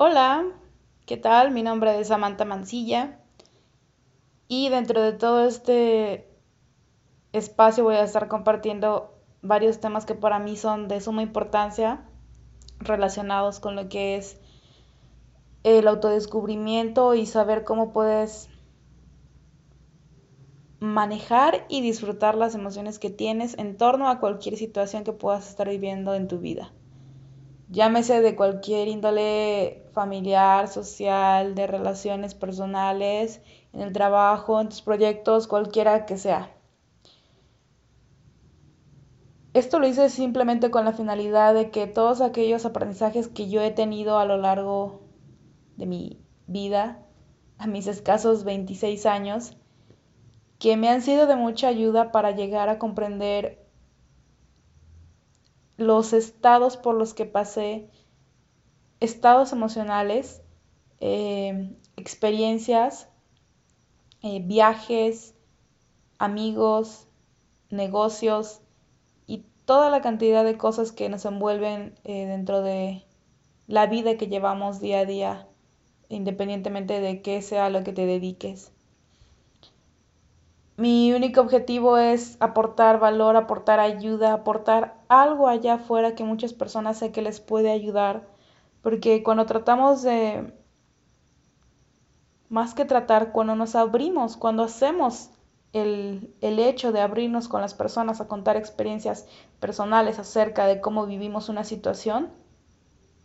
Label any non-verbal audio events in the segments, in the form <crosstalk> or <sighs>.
Hola, ¿qué tal? Mi nombre es Samantha Mancilla y dentro de todo este espacio voy a estar compartiendo varios temas que para mí son de suma importancia relacionados con lo que es el autodescubrimiento y saber cómo puedes manejar y disfrutar las emociones que tienes en torno a cualquier situación que puedas estar viviendo en tu vida. Llámese de cualquier índole familiar, social, de relaciones personales, en el trabajo, en tus proyectos, cualquiera que sea. Esto lo hice simplemente con la finalidad de que todos aquellos aprendizajes que yo he tenido a lo largo de mi vida, a mis escasos 26 años, que me han sido de mucha ayuda para llegar a comprender los estados por los que pasé, estados emocionales, eh, experiencias, eh, viajes, amigos, negocios y toda la cantidad de cosas que nos envuelven eh, dentro de la vida que llevamos día a día, independientemente de qué sea lo que te dediques. Mi único objetivo es aportar valor, aportar ayuda, aportar algo allá afuera que muchas personas sé que les puede ayudar, porque cuando tratamos de, más que tratar, cuando nos abrimos, cuando hacemos el, el, hecho de abrirnos con las personas a contar experiencias personales acerca de cómo vivimos una situación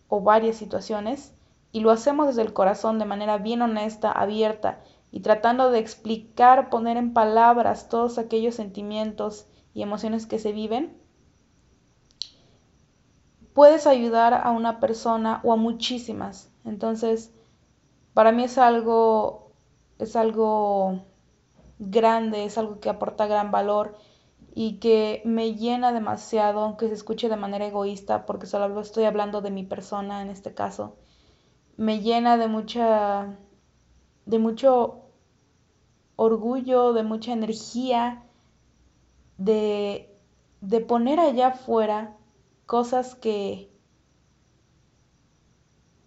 o varias situaciones, y lo hacemos desde el corazón de manera bien honesta, abierta y tratando de explicar, poner en palabras todos aquellos sentimientos y emociones que se viven, puedes ayudar a una persona o a muchísimas. Entonces, para mí es algo es algo grande, es algo que aporta gran valor y que me llena demasiado, aunque se escuche de manera egoísta, porque solo estoy hablando de mi persona en este caso. Me llena de mucha de mucho orgullo, de mucha energía, de, de poner allá afuera cosas que,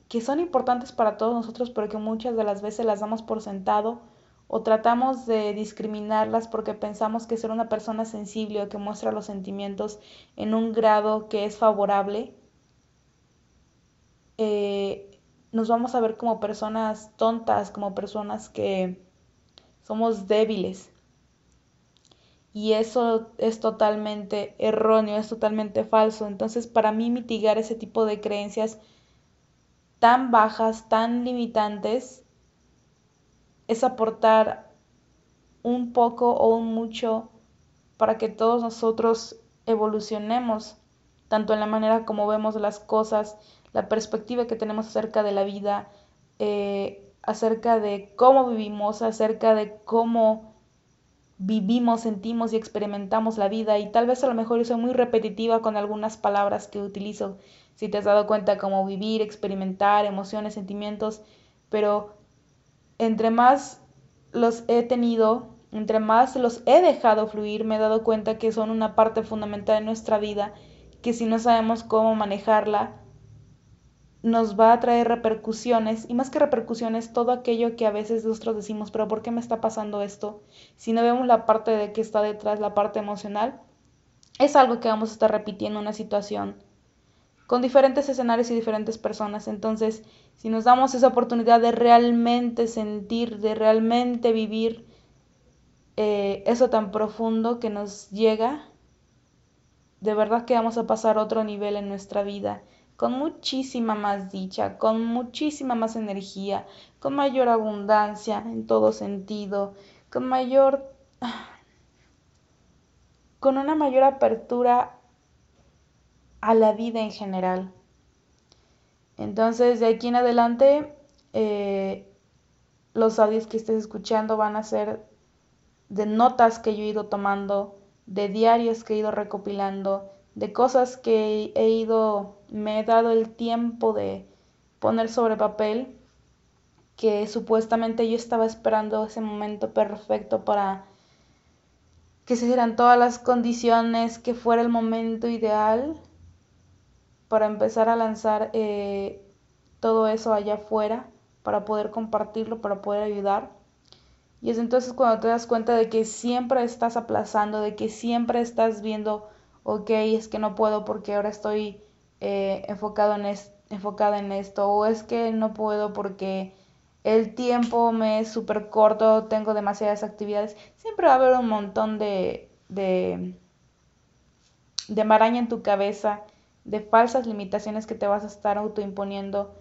que son importantes para todos nosotros, pero que muchas de las veces las damos por sentado o tratamos de discriminarlas porque pensamos que ser una persona sensible o que muestra los sentimientos en un grado que es favorable, eh, nos vamos a ver como personas tontas, como personas que somos débiles. Y eso es totalmente erróneo, es totalmente falso. Entonces, para mí mitigar ese tipo de creencias tan bajas, tan limitantes, es aportar un poco o un mucho para que todos nosotros evolucionemos, tanto en la manera como vemos las cosas, la perspectiva que tenemos acerca de la vida, eh, acerca de cómo vivimos, acerca de cómo vivimos, sentimos y experimentamos la vida y tal vez a lo mejor yo soy muy repetitiva con algunas palabras que utilizo, si te has dado cuenta cómo vivir, experimentar, emociones, sentimientos, pero entre más los he tenido, entre más los he dejado fluir, me he dado cuenta que son una parte fundamental de nuestra vida, que si no sabemos cómo manejarla, nos va a traer repercusiones y más que repercusiones, todo aquello que a veces nosotros decimos, pero ¿por qué me está pasando esto? Si no vemos la parte de que está detrás, la parte emocional, es algo que vamos a estar repitiendo una situación con diferentes escenarios y diferentes personas. Entonces, si nos damos esa oportunidad de realmente sentir, de realmente vivir eh, eso tan profundo que nos llega, de verdad que vamos a pasar otro nivel en nuestra vida con muchísima más dicha, con muchísima más energía, con mayor abundancia en todo sentido, con mayor... <sighs> con una mayor apertura a la vida en general. Entonces, de aquí en adelante, eh, los audios que estés escuchando van a ser de notas que yo he ido tomando, de diarios que he ido recopilando, de cosas que he ido, me he dado el tiempo de poner sobre papel, que supuestamente yo estaba esperando ese momento perfecto para que se dieran todas las condiciones, que fuera el momento ideal para empezar a lanzar eh, todo eso allá afuera para poder compartirlo, para poder ayudar. Y es entonces cuando te das cuenta de que siempre estás aplazando, de que siempre estás viendo, ok, es que no puedo porque ahora estoy eh, enfocado en enfocada en esto, o es que no puedo porque el tiempo me es súper corto, tengo demasiadas actividades. Siempre va a haber un montón de, de, de maraña en tu cabeza, de falsas limitaciones que te vas a estar autoimponiendo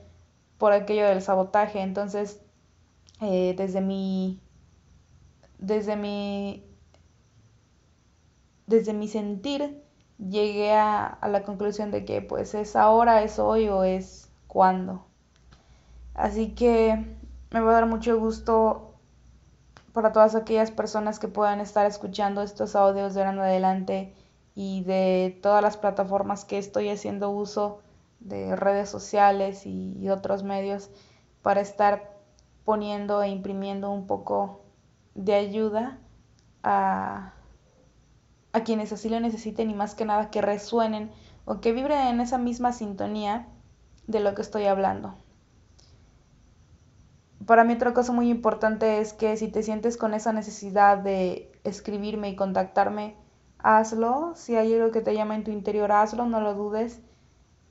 por aquello del sabotaje. Entonces, eh, desde mi, desde mi, desde mi sentir, llegué a, a, la conclusión de que pues es ahora, es hoy o es cuando. Así que me va a dar mucho gusto para todas aquellas personas que puedan estar escuchando estos audios de ahora en adelante y de todas las plataformas que estoy haciendo uso de redes sociales y, otros medios para estar poniendo e imprimiendo un poco de ayuda a, a quienes así lo necesiten y más que nada que resuenen o que vibren en esa misma sintonía de lo que estoy hablando. Para mí otra cosa muy importante es que si te sientes con esa necesidad de escribirme y contactarme, hazlo. Si hay algo que te llama en tu interior, hazlo, no lo dudes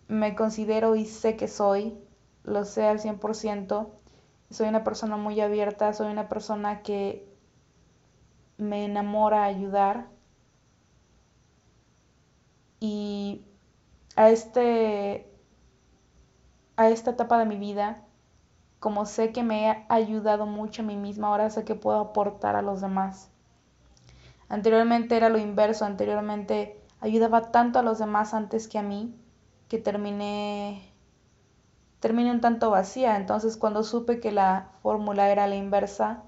me considero y sé que soy, lo sé al 100%, soy una persona muy abierta, soy una persona que me enamora ayudar y a este a esta etapa de mi vida como sé que me ha ayudado mucho a mí misma ahora sé que puedo aportar a los demás anteriormente era lo inverso anteriormente ayudaba tanto a los demás antes que a mí que terminé, terminé un tanto vacía. Entonces cuando supe que la fórmula era la inversa,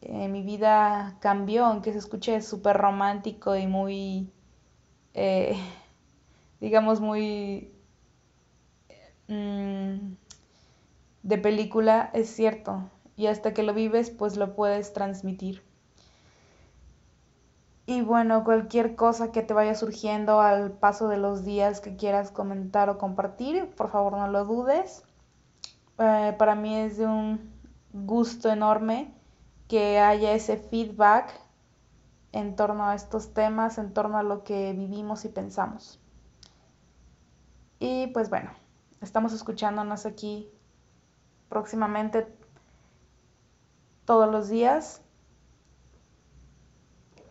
eh, mi vida cambió, aunque se escuche súper romántico y muy, eh, digamos, muy mm, de película, es cierto. Y hasta que lo vives, pues lo puedes transmitir. Y bueno, cualquier cosa que te vaya surgiendo al paso de los días que quieras comentar o compartir, por favor no lo dudes. Eh, para mí es de un gusto enorme que haya ese feedback en torno a estos temas, en torno a lo que vivimos y pensamos. Y pues bueno, estamos escuchándonos aquí próximamente todos los días.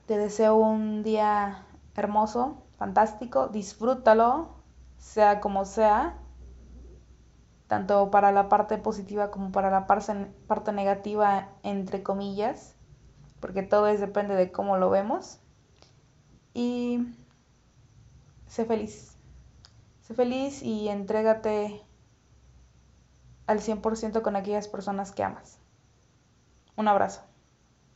Te deseo un día hermoso, fantástico, disfrútalo, sea como sea, tanto para la parte positiva como para la parte negativa, entre comillas, porque todo es, depende de cómo lo vemos. Y sé feliz. Sé feliz y entrégate al 100% con aquellas personas que amas. Un abrazo.